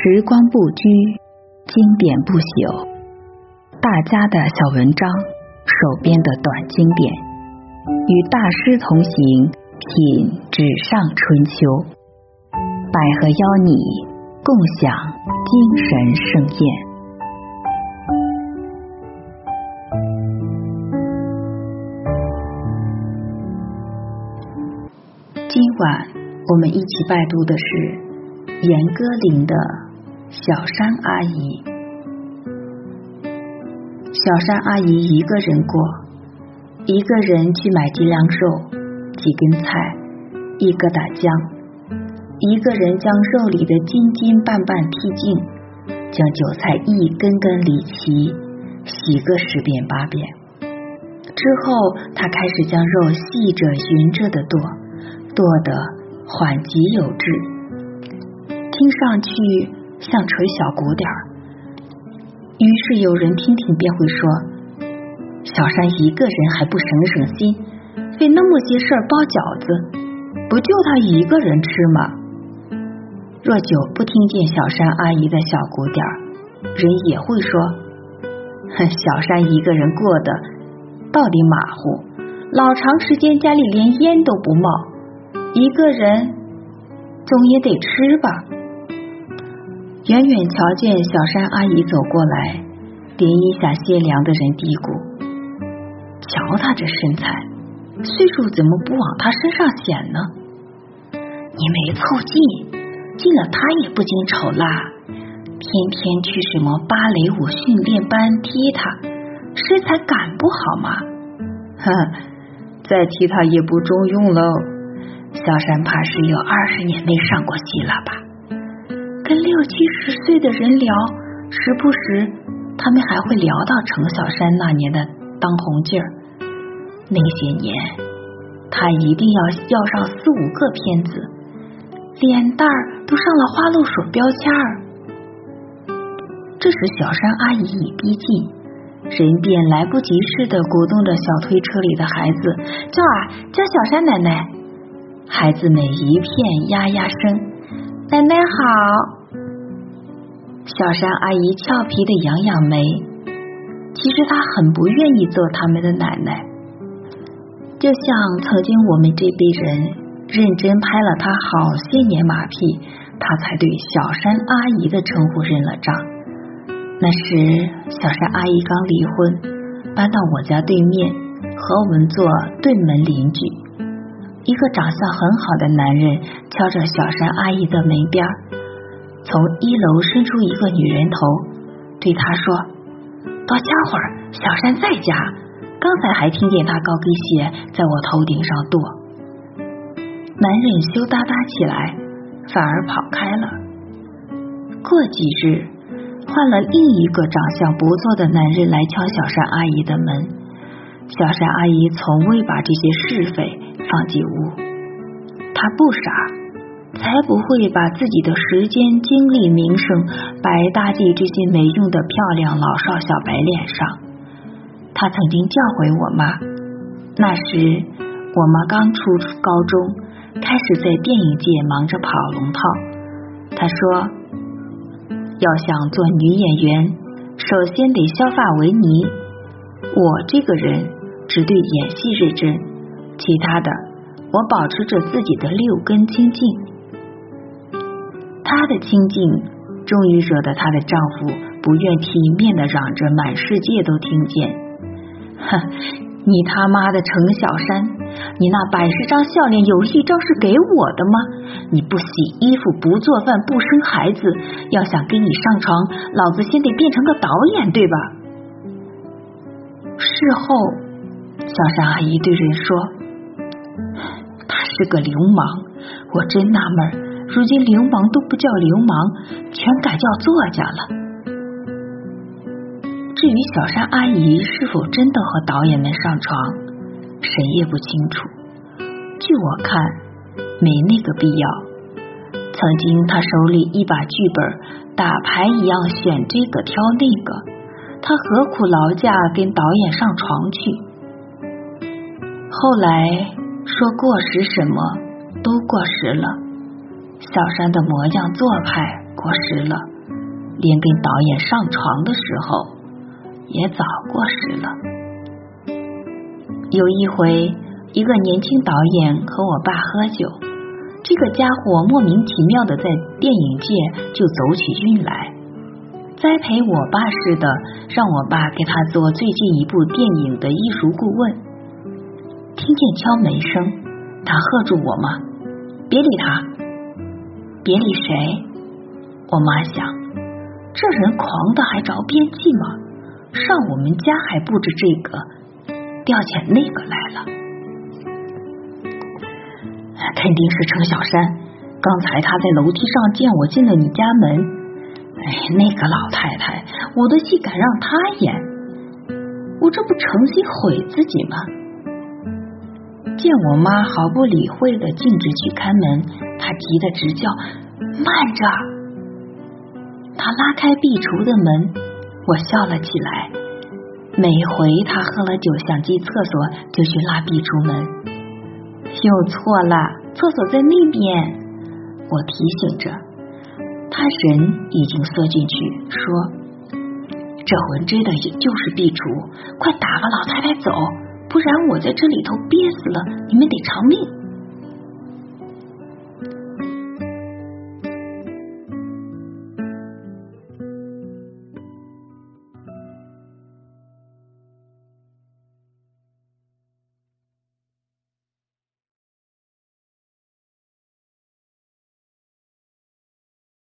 时光不居，经典不朽。大家的小文章，手边的短经典，与大师同行，品纸上春秋。百合邀你共享精神盛宴。今晚我们一起拜读的是。严歌苓的《小山阿姨》，小山阿姨一个人过，一个人去买几两肉、几根菜、一疙瘩姜，一个人将肉里的筋筋瓣瓣剔净，将韭菜一根根理齐，洗个十遍八遍。之后，她开始将肉细着匀着的剁，剁得缓急有致。听上去像锤小鼓点儿，于是有人听听便会说：“小山一个人还不省省心，费那么些事儿包饺子，不就他一个人吃吗？”若久不听见小山阿姨的小鼓点儿，人也会说：“小山一个人过的到底马虎，老长时间家里连烟都不冒，一个人总也得吃吧。”远远瞧见小山阿姨走过来，涟漪下歇凉的人嘀咕：“瞧她这身材，岁数怎么不往她身上显呢？你没凑近，近了她也不禁丑啦。天天去什么芭蕾舞训练班踢她，身材赶不好吗？哼，再踢她也不中用喽。小山怕是有二十年没上过戏了吧？”跟六七十岁的人聊，时不时他们还会聊到程小山那年的当红劲儿。那些年，他一定要要上四五个片子，脸蛋儿都上了花露水标签儿。这时，小山阿姨已逼近，人便来不及似的鼓动着小推车里的孩子，叫啊叫小山奶奶。孩子们一片呀呀声，奶奶好。小山阿姨俏皮的扬扬眉，其实她很不愿意做他们的奶奶，就像曾经我们这辈人认真拍了她好些年马屁，她才对小山阿姨的称呼认了账。那时小山阿姨刚离婚，搬到我家对面，和我们做对门邻居。一个长相很好的男人敲着小山阿姨的门边儿从一楼伸出一个女人头，对他说：“多瞧会儿，小山在家。刚才还听见他高跟鞋在我头顶上跺。”男人羞答答起来，反而跑开了。过几日，换了另一个长相不错的男人来敲小山阿姨的门。小山阿姨从未把这些是非放进屋，她不傻。才不会把自己的时间、精力、名声白搭进这些没用的漂亮老少小白脸上。他曾经教诲我妈，那时我妈刚出高中，开始在电影界忙着跑龙套。他说，要想做女演员，首先得削发为尼。我这个人只对演戏认真，其他的我保持着自己的六根清净。她的清静，终于惹得她的丈夫不愿体面的嚷着满世界都听见。哼，你他妈的程小山，你那百十张笑脸有一张是给我的吗？你不洗衣服，不做饭，不生孩子，要想跟你上床，老子先得变成个导演，对吧？事后，小山阿姨对人说，他是个流氓，我真纳闷。如今流氓都不叫流氓，全改叫作家了。至于小山阿姨是否真的和导演们上床，谁也不清楚。据我看，没那个必要。曾经她手里一把剧本，打牌一样选这个挑那个，她何苦劳驾跟导演上床去？后来说过时什么都过时了。小山的模样做派过时了，连跟导演上床的时候也早过时了。有一回，一个年轻导演和我爸喝酒，这个家伙莫名其妙的在电影界就走起运来，栽培我爸似的，让我爸给他做最近一部电影的艺术顾问。听见敲门声，他喝住我妈：“别理他。”别理谁？我妈想，这人狂的还着边际吗？上我们家还布置这个，调遣那个来了，肯定是程小山。刚才他在楼梯上见我进了你家门，哎，那个老太太，我的戏敢让她演，我这不诚心毁自己吗？见我妈毫不理会的径直去开门，他急得直叫：“慢着！”他拉开壁橱的门，我笑了起来。每回他喝了酒想进厕所，就去拉壁橱门。又错了，厕所在那边。我提醒着他，人已经缩进去，说：“这魂追的也就是壁橱，快打发老太太走。”不然我在这里头憋死了，你们得偿命。